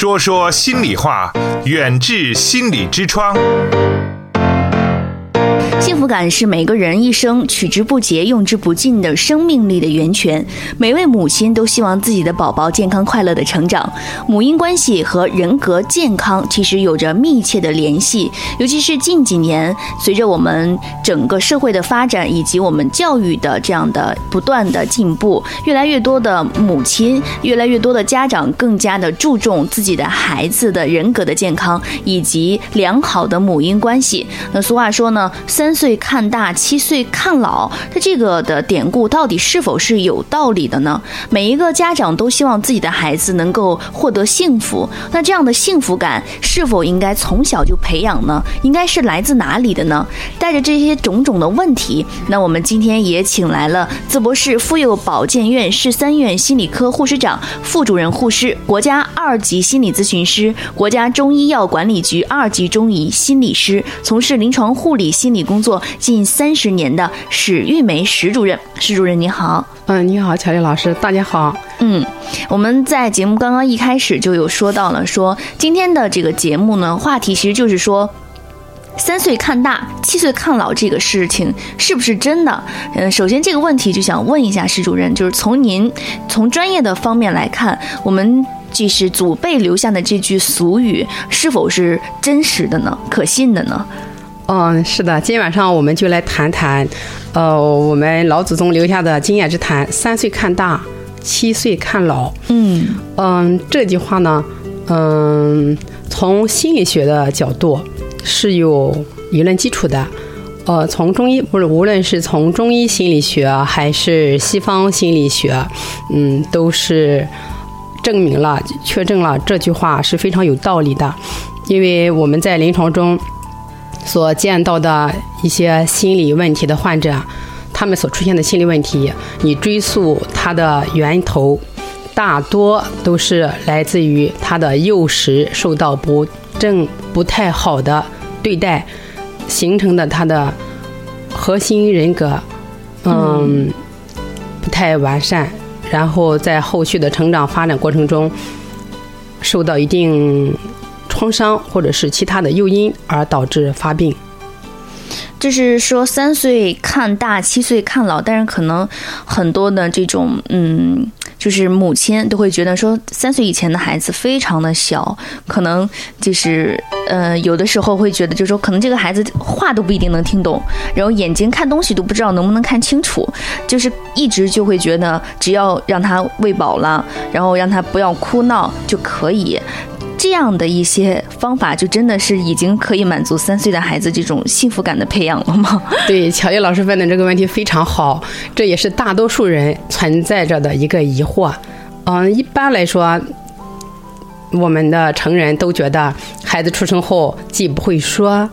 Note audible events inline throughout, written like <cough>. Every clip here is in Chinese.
说说心里话，远志心理之窗。幸福感是每个人一生取之不竭、用之不尽的生命力的源泉。每位母亲都希望自己的宝宝健康快乐的成长。母婴关系和人格健康其实有着密切的联系，尤其是近几年，随着我们整个社会的发展以及我们教育的这样的不断的进步，越来越多的母亲、越来越多的家长更加的注重自己的孩子的人格的健康以及良好的母婴关系。那俗话说呢，三。三岁看大，七岁看老，它这个的典故到底是否是有道理的呢？每一个家长都希望自己的孩子能够获得幸福，那这样的幸福感是否应该从小就培养呢？应该是来自哪里的呢？带着这些种种的问题，那我们今天也请来了淄博市妇幼保健院市三院心理科护士长、副主任护士、国家二级心理咨询师、国家中医药管理局二级中医心理师，从事临床护理心理工。作近三十年的史玉梅史主任，史主任你好，嗯，你好，乔丽老师，大家好，嗯，我们在节目刚刚一开始就有说到了，说今天的这个节目呢，话题其实就是说，三岁看大，七岁看老这个事情是不是真的？嗯，首先这个问题就想问一下史主任，就是从您从专业的方面来看，我们这是祖辈留下的这句俗语，是否是真实的呢？可信的呢？嗯，是的，今天晚上我们就来谈谈，呃，我们老祖宗留下的经验之谈：三岁看大，七岁看老。嗯嗯，这句话呢，嗯，从心理学的角度是有理论基础的。呃，从中医，不是无论是从中医心理学还是西方心理学，嗯，都是证明了、确证了这句话是非常有道理的，因为我们在临床中。所见到的一些心理问题的患者，他们所出现的心理问题，你追溯他的源头，大多都是来自于他的幼时受到不正、不太好的对待，形成的他的核心人格，嗯，不太完善，然后在后续的成长发展过程中，受到一定。创伤或者是其他的诱因而导致发病，就是说三岁看大，七岁看老，但是可能很多的这种嗯，就是母亲都会觉得说三岁以前的孩子非常的小，可能就是呃有的时候会觉得就是说可能这个孩子话都不一定能听懂，然后眼睛看东西都不知道能不能看清楚，就是一直就会觉得只要让他喂饱了，然后让他不要哭闹就可以。这样的一些方法，就真的是已经可以满足三岁的孩子这种幸福感的培养了吗？<laughs> 对，乔叶老师问的这个问题非常好，这也是大多数人存在着的一个疑惑。嗯，一般来说，我们的成人都觉得孩子出生后既不会说，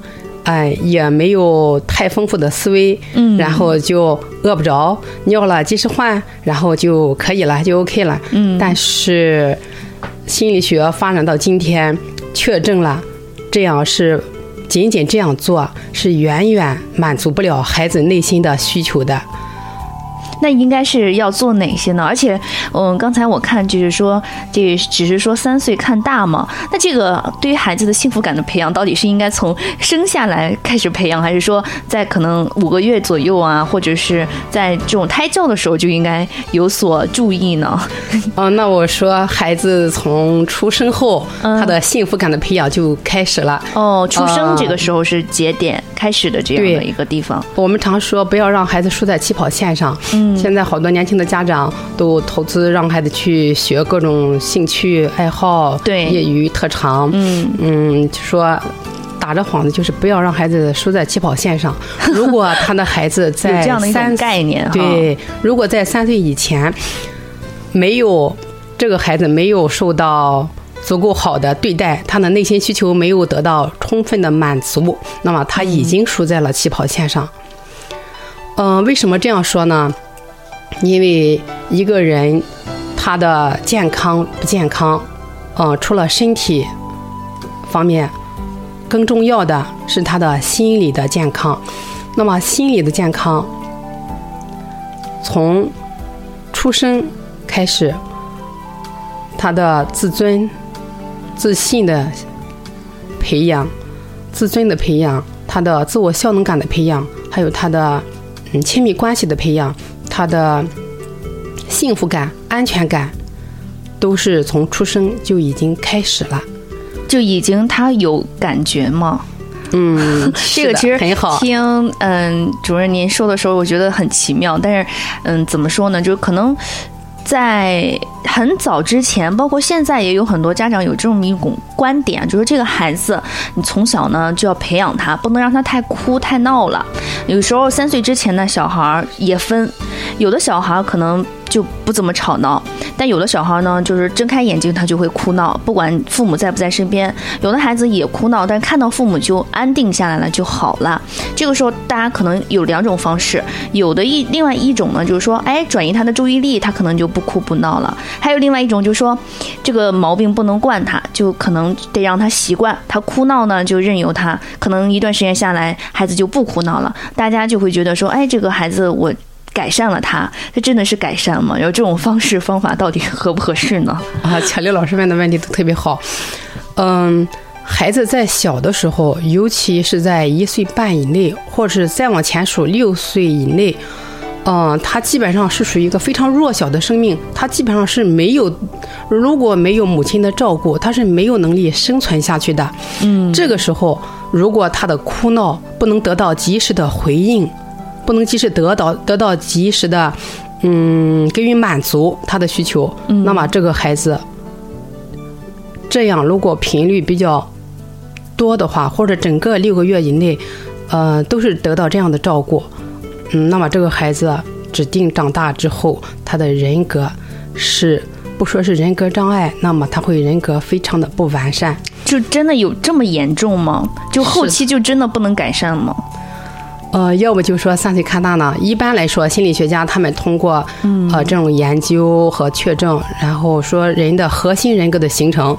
哎，也没有太丰富的思维，嗯，然后就饿不着，尿了及时换，然后就可以了，就 OK 了，嗯，但是。心理学发展到今天，确证了，这样是仅仅这样做是远远满足不了孩子内心的需求的。那应该是要做哪些呢？而且，嗯，刚才我看就是说，这只是说三岁看大嘛。那这个对于孩子的幸福感的培养，到底是应该从生下来开始培养，还是说在可能五个月左右啊，或者是在这种胎教的时候就应该有所注意呢？<laughs> 哦，那我说孩子从出生后，他的幸福感的培养就开始了。哦，出生这个时候是节点开始的这样的一个地方。我们常说不要让孩子输在起跑线上。嗯。现在好多年轻的家长都投资让孩子去学各种兴趣爱好，对业余特长，嗯嗯，就说打着幌子就是不要让孩子输在起跑线上。<laughs> 如果他的孩子在这样的一种概念，对，如果在三岁以前没有这个孩子没有受到足够好的对待，他的内心需求没有得到充分的满足，那么他已经输在了起跑线上。嗯，为什么这样说呢？因为一个人他的健康不健康，嗯，除了身体方面，更重要的是他的心理的健康。那么心理的健康，从出生开始，他的自尊、自信的培养、自尊的培养、他的自我效能感的培养，还有他的嗯亲密关系的培养，他的幸福感、安全感，都是从出生就已经开始了。就已经他有感觉吗？嗯，<laughs> 这个其实很好。听嗯主任您说的时候，我觉得很奇妙。但是嗯，怎么说呢？就可能在很早之前，包括现在，也有很多家长有这么一种观点，就是这个孩子，你从小呢就要培养他，不能让他太哭太闹了。有时候三岁之前的小孩也分，有的小孩可能。就不怎么吵闹，但有的小孩呢，就是睁开眼睛他就会哭闹，不管父母在不在身边。有的孩子也哭闹，但看到父母就安定下来了就好了。这个时候大家可能有两种方式，有的一另外一种呢，就是说，哎，转移他的注意力，他可能就不哭不闹了。还有另外一种就是说，这个毛病不能惯他，就可能得让他习惯，他哭闹呢就任由他，可能一段时间下来，孩子就不哭闹了，大家就会觉得说，哎，这个孩子我。改善了他，他真的是改善吗？然后这种方式方法到底合不合适呢？啊，巧丽老师问的问题都特别好。嗯，孩子在小的时候，尤其是在一岁半以内，或者是再往前数六岁以内，嗯，他基本上是属于一个非常弱小的生命，他基本上是没有，如果没有母亲的照顾，他是没有能力生存下去的。嗯，这个时候，如果他的哭闹不能得到及时的回应。不能及时得到得到及时的，嗯，给予满足他的需求，那么这个孩子，这样如果频率比较多的话，或者整个六个月以内，呃，都是得到这样的照顾，嗯，那么这个孩子指定长大之后，他的人格是不说是人格障碍，那么他会人格非常的不完善。就真的有这么严重吗？就后期就真的不能改善吗？呃，要不就说三岁看大呢。一般来说，心理学家他们通过呃这种研究和确证，然后说人的核心人格的形成，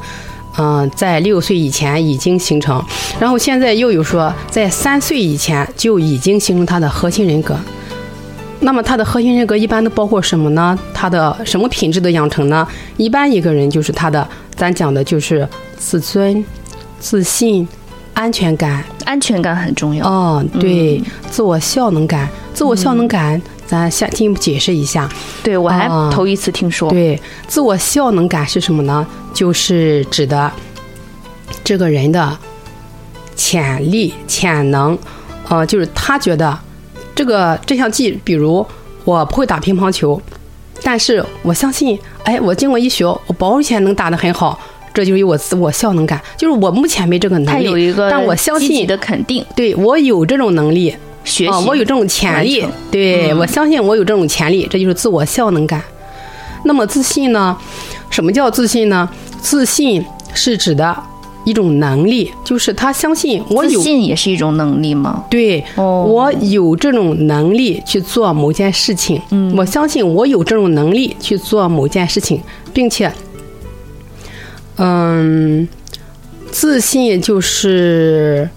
嗯，在六岁以前已经形成，然后现在又有说在三岁以前就已经形成他的核心人格。那么他的核心人格一般都包括什么呢？他的什么品质的养成呢？一般一个人就是他的，咱讲的就是自尊、自信。安全感，安全感很重要。哦，对，自我效能感，自我效能感，咱下进一步解释一下。对我还头一次听说。对，自我效能感是什么呢？就是指的这个人的潜力、潜能。呃，就是他觉得这个这项技，比如我不会打乒乓球，但是我相信，哎，我经过一学，我保险能打得很好。这就是我自我效能感，就是我目前没这个能力，但我相信你的肯定，对我有这种能力，学习，我有这种潜力，对我相信我有这种潜力，这就是自我效能感。那么自信呢？什么叫自信呢？自信是指的一种能力，就是他相信我有，自信也是一种能力吗？对，我有这种能力去做某件事情，嗯，我相信我有这种能力去做某件事情，并且。嗯，自信就是，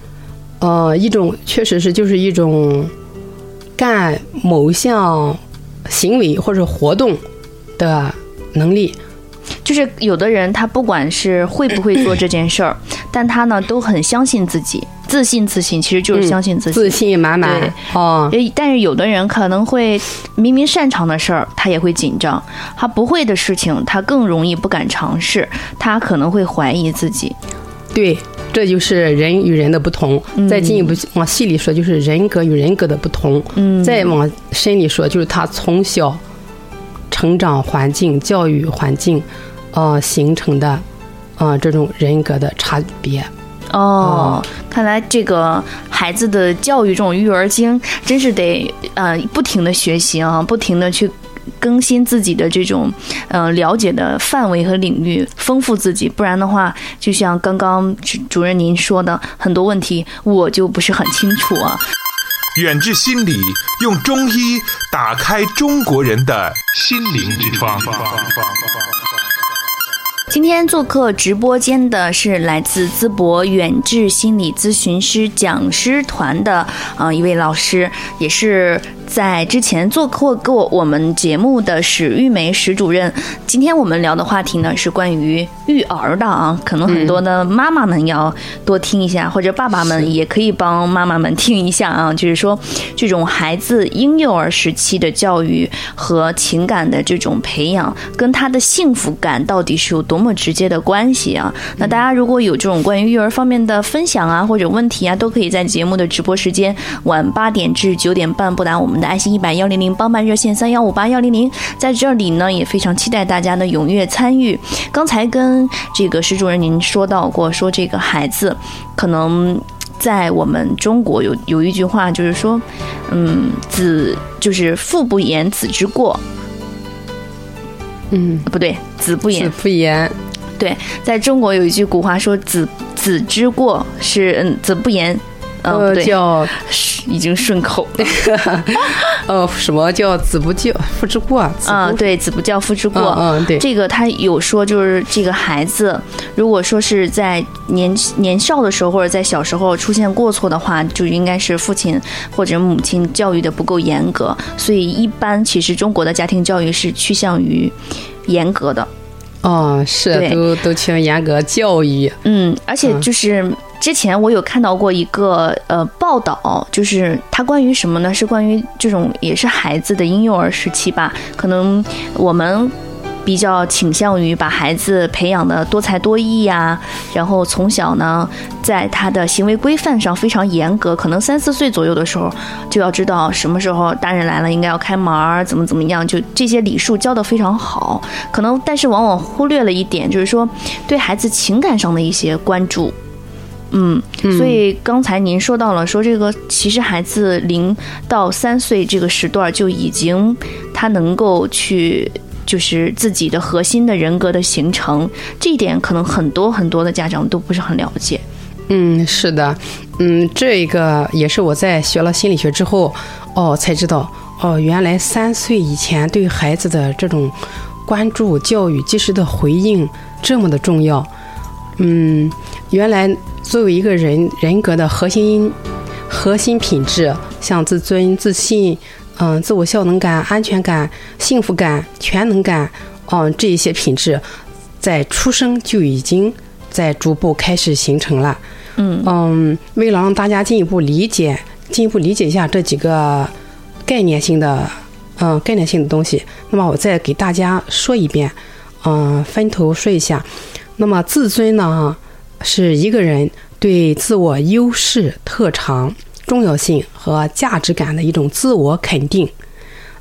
呃，一种确实是就是一种干某项行为或者活动的能力。就是有的人他不管是会不会做这件事儿，但他呢都很相信自己。自信，自信，其实就是相信自己，自信满满。哦，但是有的人可能会明明擅长的事儿，他也会紧张；他不会的事情，他更容易不敢尝试，他可能会怀疑自己。对，这就是人与人的不同。再进一步往细里说，就是人格与人格的不同。嗯，再往深里说，就是他从小成长环境、教育环境，呃，形成的，呃，这种人格的差别。哦，看来这个孩子的教育，这种育儿经，真是得呃不停的学习啊，不停的去更新自己的这种嗯了解的范围和领域，丰富自己，不然的话，就像刚刚主任您说的，很多问题我就不是很清楚啊。远志心理用中医打开中国人的心灵之窗。今天做客直播间的是来自淄博远志心理咨询师讲师团的啊一位老师，也是在之前做客过我们节目的史玉梅史主任。今天我们聊的话题呢是关于育儿的啊，可能很多的妈妈们要多听一下，或者爸爸们也可以帮妈妈们听一下啊。<laughs> 就是说，这种孩子婴幼儿时期的教育和情感的这种培养，跟他的幸福感到底是有多么直接的关系啊？那大家如果有这种关于育儿方面的分享啊，或者问题啊，都可以在节目的直播时间晚八点至九点半拨打我们的爱心一百幺零零帮办热线三幺五八幺零零，在这里呢也非常期待大家的踊跃参与。刚才跟这个石主任您说到过，说这个孩子可能在我们中国有有一句话就是说，嗯，子就是父不言，子之过。嗯，不对，子不言，子不言。对，在中国有一句古话说，子子之过是嗯，子不言。呃，叫已经顺口了。<laughs> 呃，什么叫子不教父之过？啊，对，子不教父之过。嗯，对，这个他有说，就是这个孩子，如果说是在年年少的时候或者在小时候出现过错的话，就应该是父亲或者母亲教育的不够严格。所以，一般其实中国的家庭教育是趋向于严格的。哦，是，都都倾严格教育。嗯，而且就是。之前我有看到过一个呃报道，就是它关于什么呢？是关于这种也是孩子的婴幼儿时期吧。可能我们比较倾向于把孩子培养的多才多艺呀，然后从小呢，在他的行为规范上非常严格。可能三四岁左右的时候，就要知道什么时候大人来了应该要开门儿，怎么怎么样，就这些礼数教的非常好。可能但是往往忽略了一点，就是说对孩子情感上的一些关注。嗯，所以刚才您说到了，说这个其实孩子零到三岁这个时段就已经他能够去就是自己的核心的人格的形成，这一点可能很多很多的家长都不是很了解。嗯，是的，嗯，这个也是我在学了心理学之后哦才知道哦，原来三岁以前对孩子的这种关注、教育、及时的回应这么的重要。嗯，原来。作为一个人人格的核心核心品质，像自尊、自信，嗯，自我效能感、安全感、幸福感、全能感，嗯，这一些品质，在出生就已经在逐步开始形成了。嗯嗯，为了让大家进一步理解，进一步理解一下这几个概念性的，嗯，概念性的东西，那么我再给大家说一遍，嗯，分头说一下。那么自尊呢？是一个人对自我优势、特长、重要性和价值感的一种自我肯定。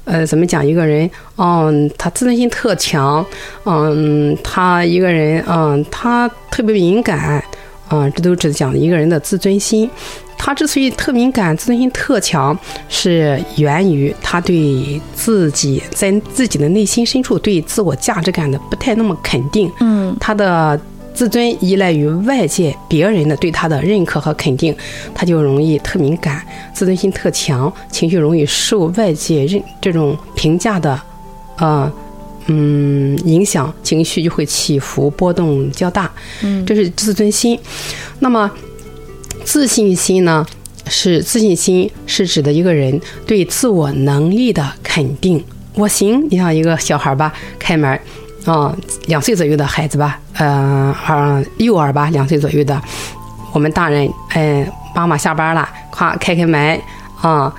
呃，怎么讲？一个人，嗯，他自尊心特强，嗯，他一个人，嗯，他特别敏感，嗯，这都只讲一个人的自尊心。他之所以特敏感、自尊心特强，是源于他对自己在自己的内心深处对自我价值感的不太那么肯定。嗯，他的。自尊依赖于外界别人的对他的认可和肯定，他就容易特敏感，自尊心特强，情绪容易受外界认这种评价的，呃，嗯影响，情绪就会起伏波动较大。嗯，这是自尊心。那么，自信心呢？是自信心是指的一个人对自我能力的肯定。我行，你像一个小孩吧，开门。啊，两岁左右的孩子吧，呃，二幼儿吧，两岁左右的，我们大人，哎，妈妈下班了，夸开开门，啊，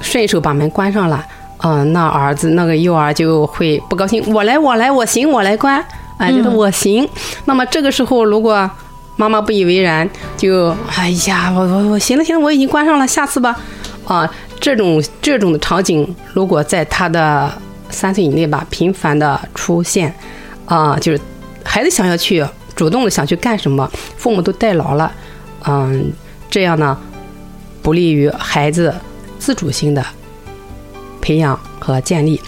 顺手把门关上了，嗯，那儿子那个幼儿就会不高兴，我来，我来，我行，我来关，哎，觉得我行。那么这个时候，如果妈妈不以为然，就，哎呀，我我我行了行了，我已经关上了，下次吧，啊，这种这种的场景，如果在他的。三岁以内吧，频繁的出现，啊，就是孩子想要去主动的想去干什么，父母都代劳了，嗯，这样呢，不利于孩子自主性的培养和建立，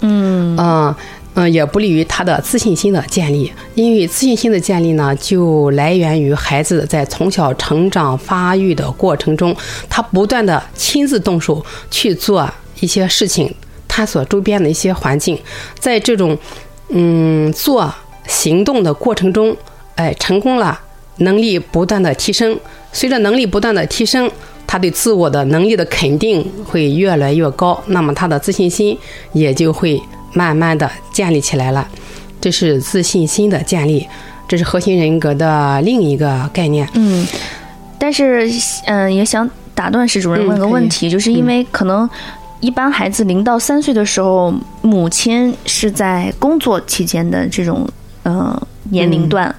嗯嗯嗯，也不利于他的自信心的建立，因为自信心的建立呢，就来源于孩子在从小成长发育的过程中，他不断的亲自动手去做一些事情。探索周边的一些环境，在这种嗯做行动的过程中，哎，成功了，能力不断的提升，随着能力不断的提升，他对自我的能力的肯定会越来越高，那么他的自信心也就会慢慢的建立起来了。这是自信心的建立，这是核心人格的另一个概念。嗯，但是嗯，也想打断石主任问个问题，就是因为可能一般孩子零到三岁的时候，母亲是在工作期间的这种嗯。年龄段，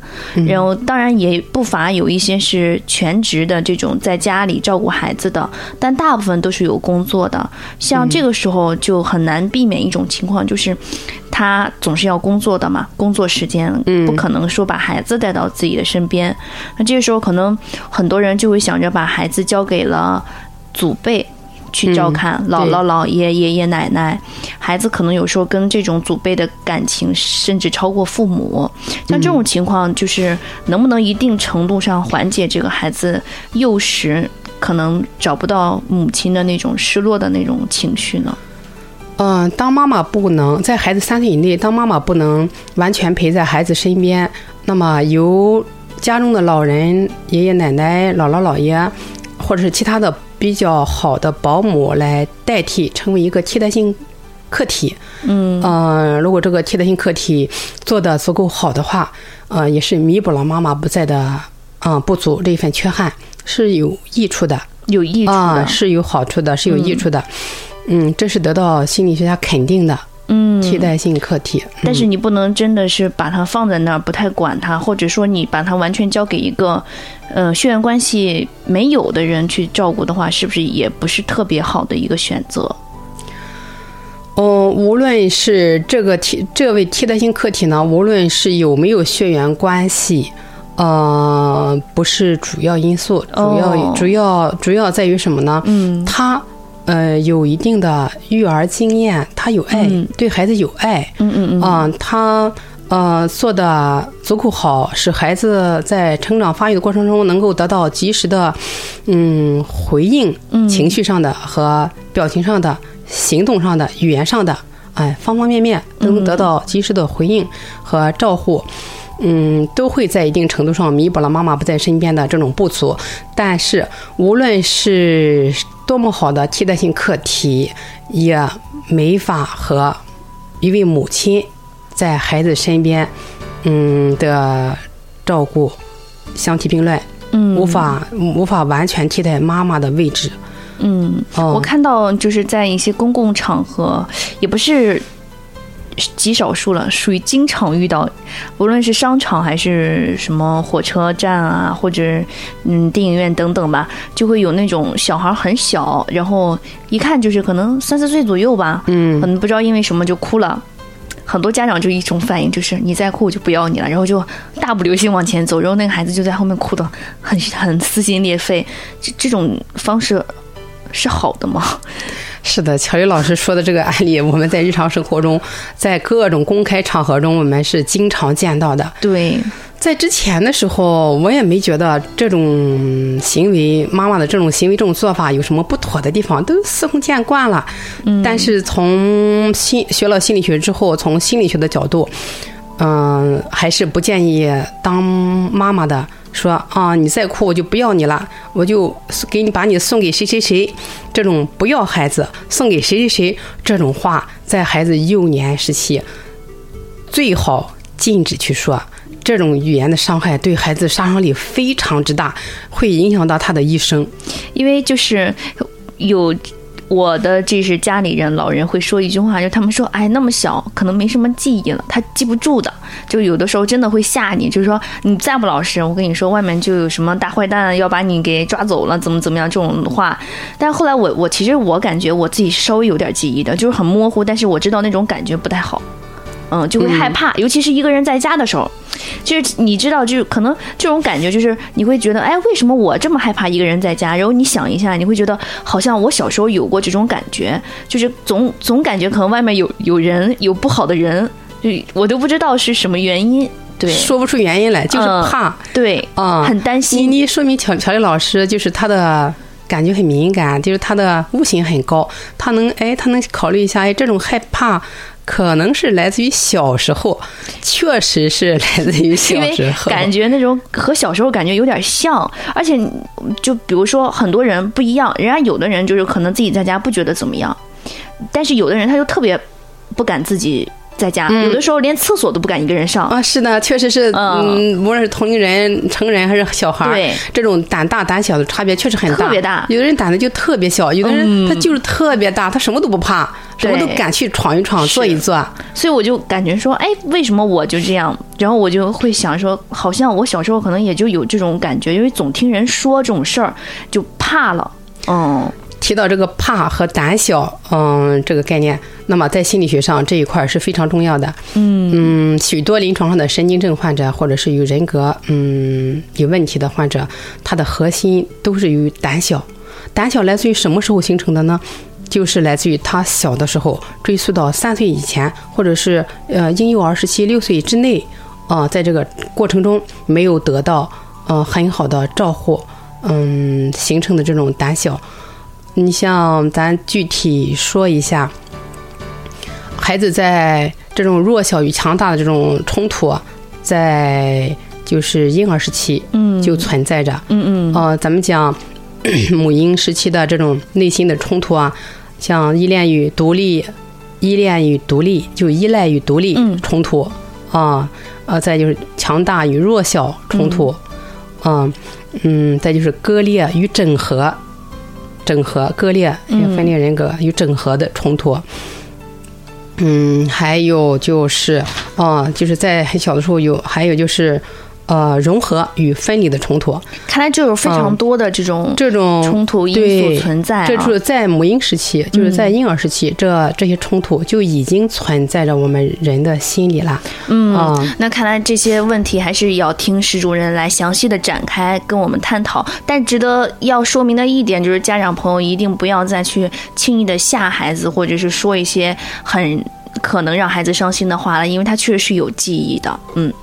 然后当然也不乏有一些是全职的这种在家里照顾孩子的，但大部分都是有工作的。像这个时候就很难避免一种情况，就是他总是要工作的嘛，工作时间不可能说把孩子带到自己的身边。那这个时候可能很多人就会想着把孩子交给了祖辈。去照看姥姥、姥爷、爷爷奶奶，孩子可能有时候跟这种祖辈的感情甚至超过父母。像这种情况，就是能不能一定程度上缓解这个孩子幼时可能找不到母亲的那种失落的那种情绪呢？嗯，当妈妈不能在孩子三岁以内，当妈妈不能完全陪在孩子身边，那么由家中的老人、爷爷奶奶、姥姥姥爷，或者是其他的。比较好的保姆来代替，成为一个替代性客体。嗯，呃，如果这个替代性客体做的足够好的话，呃，也是弥补了妈妈不在的嗯不足这一份缺憾，是有益处的。有益处的，是有好处的，是有益处的。嗯，这是得到心理学家肯定的。替代性客体，但是你不能真的是把它放在那儿，不太管它，或者说你把它完全交给一个，呃，血缘关系没有的人去照顾的话，是不是也不是特别好的一个选择？嗯，无论是这个替这位替代性客体呢，无论是有没有血缘关系，呃，不是主要因素，主要主要主要在于什么呢？嗯，他。呃，有一定的育儿经验，他有爱，对孩子有爱，嗯嗯嗯，啊，他呃做的足够好，使孩子在成长发育的过程中能够得到及时的嗯回应，情绪上的和表情上的、行动上的、语言上的，哎，方方面面都能得到及时的回应和照护。嗯，都会在一定程度上弥补了妈妈不在身边的这种不足。但是，无论是多么好的替代性课题，也没法和一位母亲在孩子身边，嗯的照顾相提并论。嗯，无法无法完全替代妈妈的位置。嗯，我看到就是在一些公共场合，也不是。极少数了，属于经常遇到，无论是商场还是什么火车站啊，或者嗯电影院等等吧，就会有那种小孩很小，然后一看就是可能三四岁左右吧，嗯，可能不知道因为什么就哭了，很多家长就一种反应就是你再哭我就不要你了，然后就大步流星往前走，然后那个孩子就在后面哭的很很撕心裂肺，这这种方式是好的吗？是的，乔宇老师说的这个案例，我们在日常生活中，在各种公开场合中，我们是经常见到的。对，在之前的时候，我也没觉得这种行为，妈妈的这种行为、这种做法有什么不妥的地方，都司空见惯了。嗯。但是从心学了心理学之后，从心理学的角度，嗯，还是不建议当妈妈的。说啊，你再哭我就不要你了，我就给你把你送给谁谁谁，这种不要孩子送给谁谁谁这种话，在孩子幼年时期最好禁止去说，这种语言的伤害对孩子杀伤力非常之大，会影响到他的一生，因为就是有。我的这是家里人，老人会说一句话，就他们说，哎，那么小，可能没什么记忆了，他记不住的。就有的时候真的会吓你，就是说你再不老实，我跟你说，外面就有什么大坏蛋要把你给抓走了，怎么怎么样这种话。但后来我我其实我感觉我自己稍微有点记忆的，就是很模糊，但是我知道那种感觉不太好。嗯，就会害怕，尤其是一个人在家的时候，就是你知道，就是可能这种感觉，就是你会觉得，哎，为什么我这么害怕一个人在家？然后你想一下，你会觉得好像我小时候有过这种感觉，就是总总感觉可能外面有有人，有不好的人，就我都不知道是什么原因，对，说不出原因来，就是怕，对，啊，很担心。你说明乔乔丽老师就是她的感觉很敏感，就是他的悟性很高，他能哎，他能考虑一下，哎，这种害怕。可能是来自于小时候，确实是来自于小时候。感觉那种和小时候感觉有点像，而且就比如说很多人不一样，人家有的人就是可能自己在家不觉得怎么样，但是有的人他就特别不敢自己在家，有的时候连厕所都不敢一个人上。啊，是的，确实是，嗯。嗯，无论是同龄人、成人还是小孩儿，对。这种胆大胆小的差别确实很大，特别大。有的人胆子就特别小，有的人他就是特别大，他什么都不怕，什么都敢去闯一闯、做一做。所以我就感觉说，哎，为什么我就这样？然后我就会想说，好像我小时候可能也就有这种感觉，因为总听人说这种事儿，就怕了。嗯，提到这个怕和胆小，嗯，这个概念，那么在心理学上这一块儿是非常重要的。嗯许多临床上的神经症患者或者是有人格嗯有问题的患者，他的核心都是于胆小。胆小来自于什么时候形成的呢？就是来自于他小的时候，追溯到三岁以前，或者是呃婴幼儿时期六岁之内，啊、在这个过程中没有得到呃很好的照护，嗯，形成的这种胆小。你像咱具体说一下，孩子在这种弱小与强大的这种冲突啊，在就是婴儿时期，嗯。就存在着。嗯嗯。呃，咱们讲 <coughs> 母婴时期的这种内心的冲突啊，像依恋与独立、依恋与独立，就依赖与独立嗯。冲突。啊，呃，再就是强大与弱小冲突，嗯。嗯，再就是割裂与整合，整合割裂嗯。分裂人格与整合的冲突。嗯，还有就是，啊、就是在很小的时候有，还有就是，呃，融合与分离的冲突。看来就有非常多的这种这种冲突因素存在、啊。这就是在母婴时期，就是在婴儿时期，这这些冲突就已经存在着我们人的心里了。嗯啊那看来这些问题还是要听史主任来详细的展开跟我们探讨。但值得要说明的一点就是，家长朋友一定不要再去轻易的吓孩子，或者是说一些很可能让孩子伤心的话了，因为他确实是有记忆的。嗯。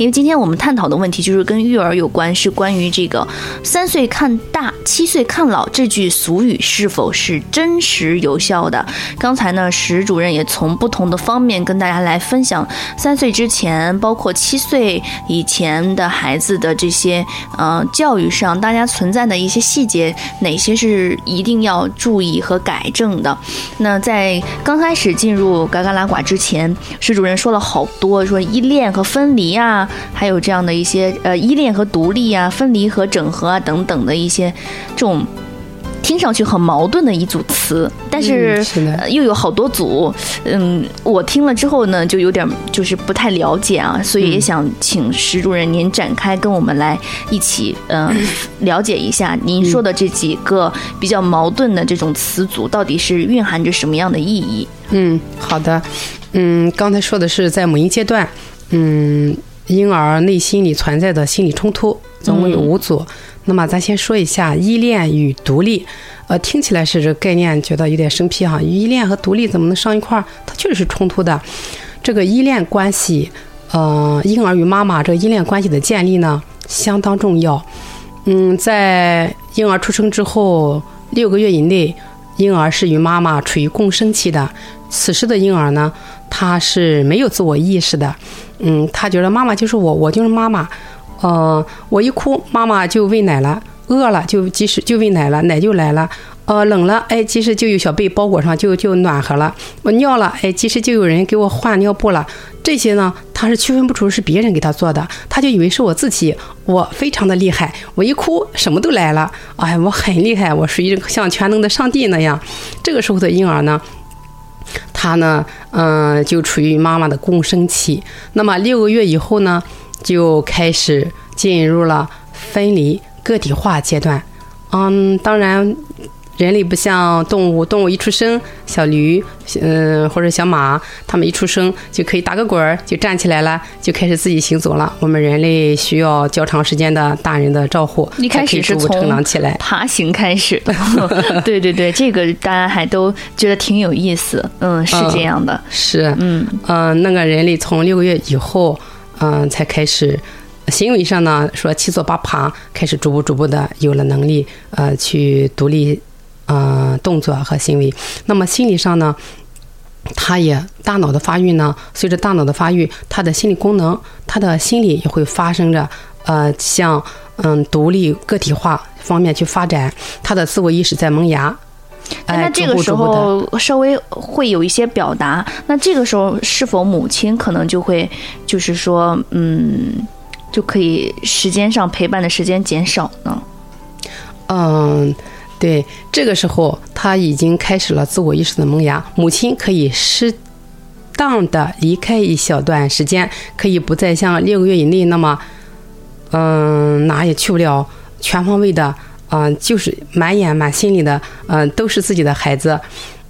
因为今天我们探讨的问题就是跟育儿有关，是关于这个“三岁看大，七岁看老”这句俗语是否是真实有效的。刚才呢，石主任也从不同的方面跟大家来分享三岁之前，包括七岁以前的孩子的这些呃教育上，大家存在的一些细节，哪些是一定要注意和改正的。那在刚开始进入嘎嘎拉寡之前，石主任说了好多，说依恋和分离啊，还有这样的一些呃依恋和独立啊，分离和整合啊等等的一些这种。听上去很矛盾的一组词，但是,、嗯是呃又有好多组，嗯，我听了之后呢，就有点就是不太了解啊，所以也想请石主任您展开跟我们来一起，嗯、<laughs> 了解一下您说的这几个比较矛盾的这种词组到底是蕴含着什么样的意义？嗯，好的。嗯，刚才说的是在母婴阶段，嗯，婴儿内心里存在的心理冲突，总共有五组。那么咱先说一下依恋与独立，呃，听起来是这个概念，觉得有点生僻哈。依恋和独立怎么能上一块儿？它确实是冲突的。这个依恋关系，呃，婴儿与妈妈这个依恋关系的建立呢，相当重要。嗯，在婴儿出生之后六个月以内，婴儿是与妈妈处于共生期的。此时的婴儿呢，他是没有自我意识的。嗯，他觉得妈妈就是我，我就是妈妈。呃，我一哭，妈妈就喂奶了；饿了就及时就喂奶了，奶就来了。呃，冷了，哎，及时就有小被包裹上，就就暖和了。我尿了，哎，及时就有人给我换尿布了。这些呢，他是区分不出是别人给他做的，他就以为是我自己，我非常的厉害，我一哭什么都来了，哎，我很厉害，我属于像全能的上帝那样。这个时候的婴儿呢，他呢，嗯、就处于妈妈的共生期。那么六个月以后呢，就开始进入了分离个体化阶段。嗯，当然，人类不像动物，动物一出生，小驴，嗯、或者小马，它们一出生就可以打个滚儿，就站起来了，就开始自己行走了。我们人类需要较长时间的大人的照护，一开始是从以逐步成长起来。爬行开始的，<laughs> 对对对，这个大家还都觉得挺有意思，嗯，是这样的，<laughs> 是，嗯嗯、那个人类从六个月以后，嗯、才开始行为上呢，说七坐八爬，开始逐步逐步的有了能力，呃，去独立，呃，动作和行为。那么心理上呢，他也大脑的发育呢，随着大脑的发育，他的心理功能，他的心理也会发生着呃，向嗯独立个体化方面去发展，他的自我意识在萌芽。哎，那这个时候稍微会有一些表达，那这个时候是否母亲可能就会就是说，嗯，就可以时间上陪伴的时间减少呢？嗯，对，这个时候他已经开始了自我意识的萌芽，母亲可以适当的离开一小段时间，可以不再像六个月以内那么，嗯，哪也去不了，全方位的，嗯、就是满眼满心里的，嗯、都是自己的孩子。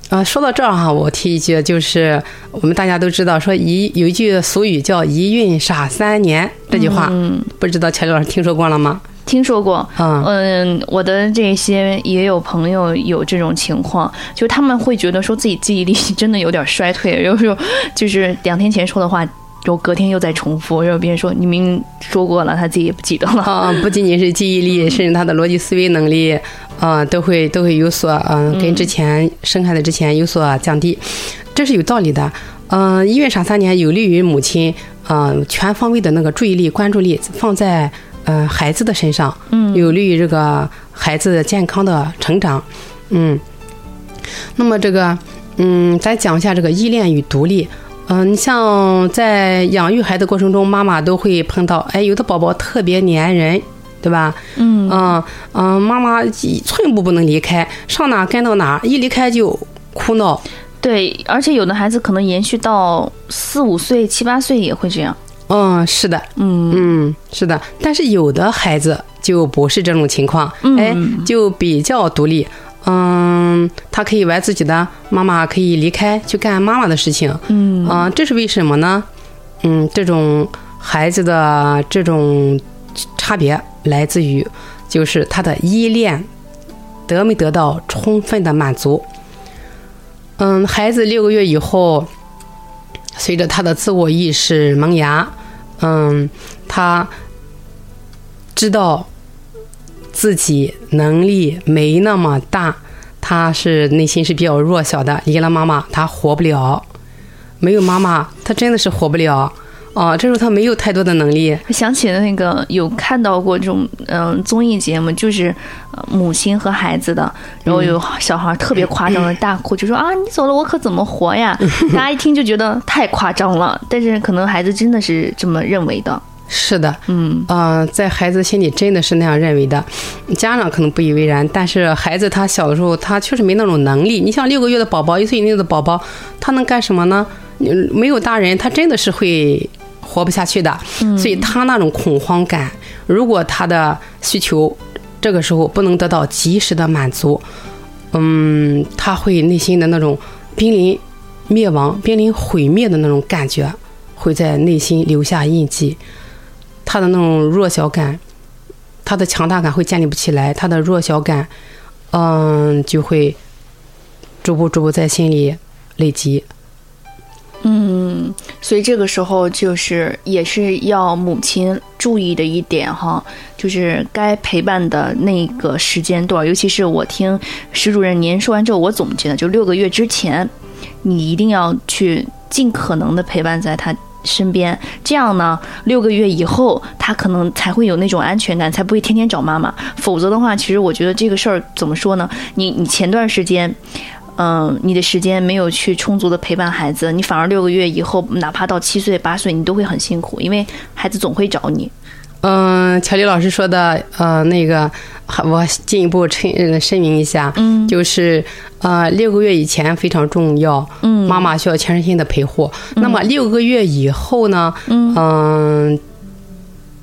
啊，说到这儿哈，我提一句，就是我们大家都知道，说一有一句俗语叫“一孕傻三年”这句话，嗯，不知道乔丽老师听说过了吗？听说过。嗯嗯，我的这些也有朋友有这种情况，就他们会觉得说自己记忆力真的有点衰退，有时候就是两天前说的话，然后隔天又在重复，然后别人说你明明说过了，他自己也不记得了。啊，不仅仅是记忆力，甚至他的逻辑思维能力，啊，都会都会有所嗯、跟之前生孩子之前有所降低，这是有道理的。嗯、医院傻三年有利于母亲，嗯、全方位的那个注意力、关注力放在嗯、呃孩子的身上，嗯有利于这个孩子健康的成长，嗯。那么这个，嗯，再讲一下这个依恋与独立。嗯，你像在养育孩子过程中，妈妈都会碰到，哎，有的宝宝特别粘人，对吧？嗯嗯嗯，妈妈一寸步不能离开，上哪跟到哪，一离开就哭闹。对，而且有的孩子可能延续到四五岁、七八岁也会这样。嗯，是的，嗯嗯，是的。但是有的孩子就不是这种情况，嗯哎，就比较独立。嗯，他可以玩自己的，妈妈可以离开去干妈妈的事情。嗯啊、这是为什么呢？嗯，这种孩子的这种差别来自于，就是他的依恋得没得到充分的满足。嗯，孩子六个月以后，随着他的自我意识萌芽，嗯，他知道自己能力没那么大，他是内心是比较弱小的，离了妈妈他活不了，没有妈妈他真的是活不了。哦，这时候他没有太多的能力，想起了那个有看到过这种嗯、综艺节目，就是、呃母亲和孩子的，然后有小孩特别夸张的大哭，就说啊你走了我可怎么活呀？<laughs> 大家一听就觉得太夸张了，但是可能孩子真的是这么认为的。是的，嗯嗯、在孩子心里真的是那样认为的，家长可能不以为然，但是孩子他小的时候他确实没那种能力。你像六个月的宝宝，一岁以内的宝宝，他能干什么呢？嗯没有大人，他真的是会活不下去的。所以他那种恐慌感，如果他的需求这个时候不能得到及时的满足，嗯，他会内心的那种濒临灭亡、濒临毁灭的那种感觉，会在内心留下印记。他的那种弱小感，他的强大感会建立不起来，他的弱小感，嗯，就会逐步逐步在心里累积。所以这个时候就是也是要母亲注意的一点哈，就是该陪伴的那个时间段，尤其是我听石主任您说完之后，我总结的就六个月之前，你一定要去尽可能的陪伴在他身边，这样呢，六个月以后他可能才会有那种安全感，才不会天天找妈妈。否则的话，其实我觉得这个事儿怎么说呢？你你前段时间。嗯，你的时间没有去充足的陪伴孩子，你反而六个月以后，哪怕到七岁八岁，你都会很辛苦，因为孩子总会找你。嗯，乔丽老师说的，呃，那个，我进一步申呃声明一下，嗯就是呃，六个月以前非常重要，嗯妈妈需要全身心的陪护。那么六个月以后呢，嗯、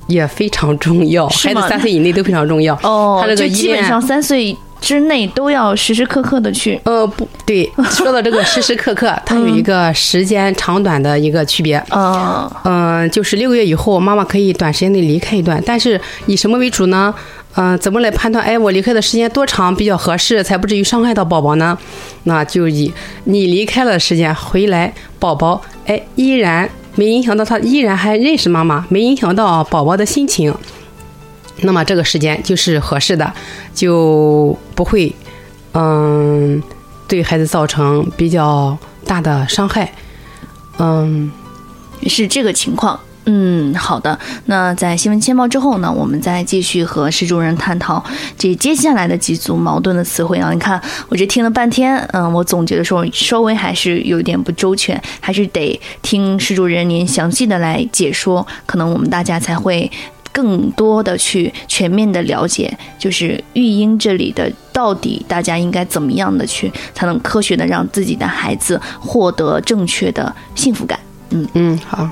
也非常重要，孩子三岁以内都非常重要。哦他这个就基本上三岁之内都要时时刻刻的去。呃，不对，<laughs> 说到这个时时刻刻，它有一个时间长短的一个区别。呃，嗯、就是六个月以后，妈妈可以短时间内离开一段，但是以什么为主呢？嗯、怎么来判断？哎，我离开的时间多长比较合适，才不至于伤害到宝宝呢？那就以你离开了时间回来，宝宝哎依然没影响到他，依然还认识妈妈，没影响到宝宝的心情，那么这个时间就是合适的，就不会嗯对孩子造成比较大的伤害。嗯，是这个情况。嗯，好的。那在新闻签报之后呢，我们再继续和施主任探讨这接下来的几组矛盾的词汇啊。你看，我这听了半天，嗯，我总结的时候稍微还是有点不周全，还是得听施主任您详细的来解说，可能我们大家才会更多的去全面的了解，就是育婴这里的到底大家应该怎么样的去才能科学的让自己的孩子获得正确的幸福感。嗯嗯，好。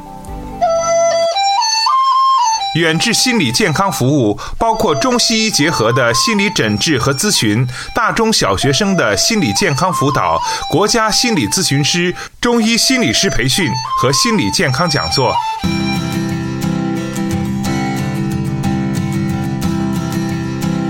远志心理健康服务包括中西医结合的心理诊治和咨询，大中小学生的心理健康辅导，国家心理咨询师、中医心理师培训和心理健康讲座。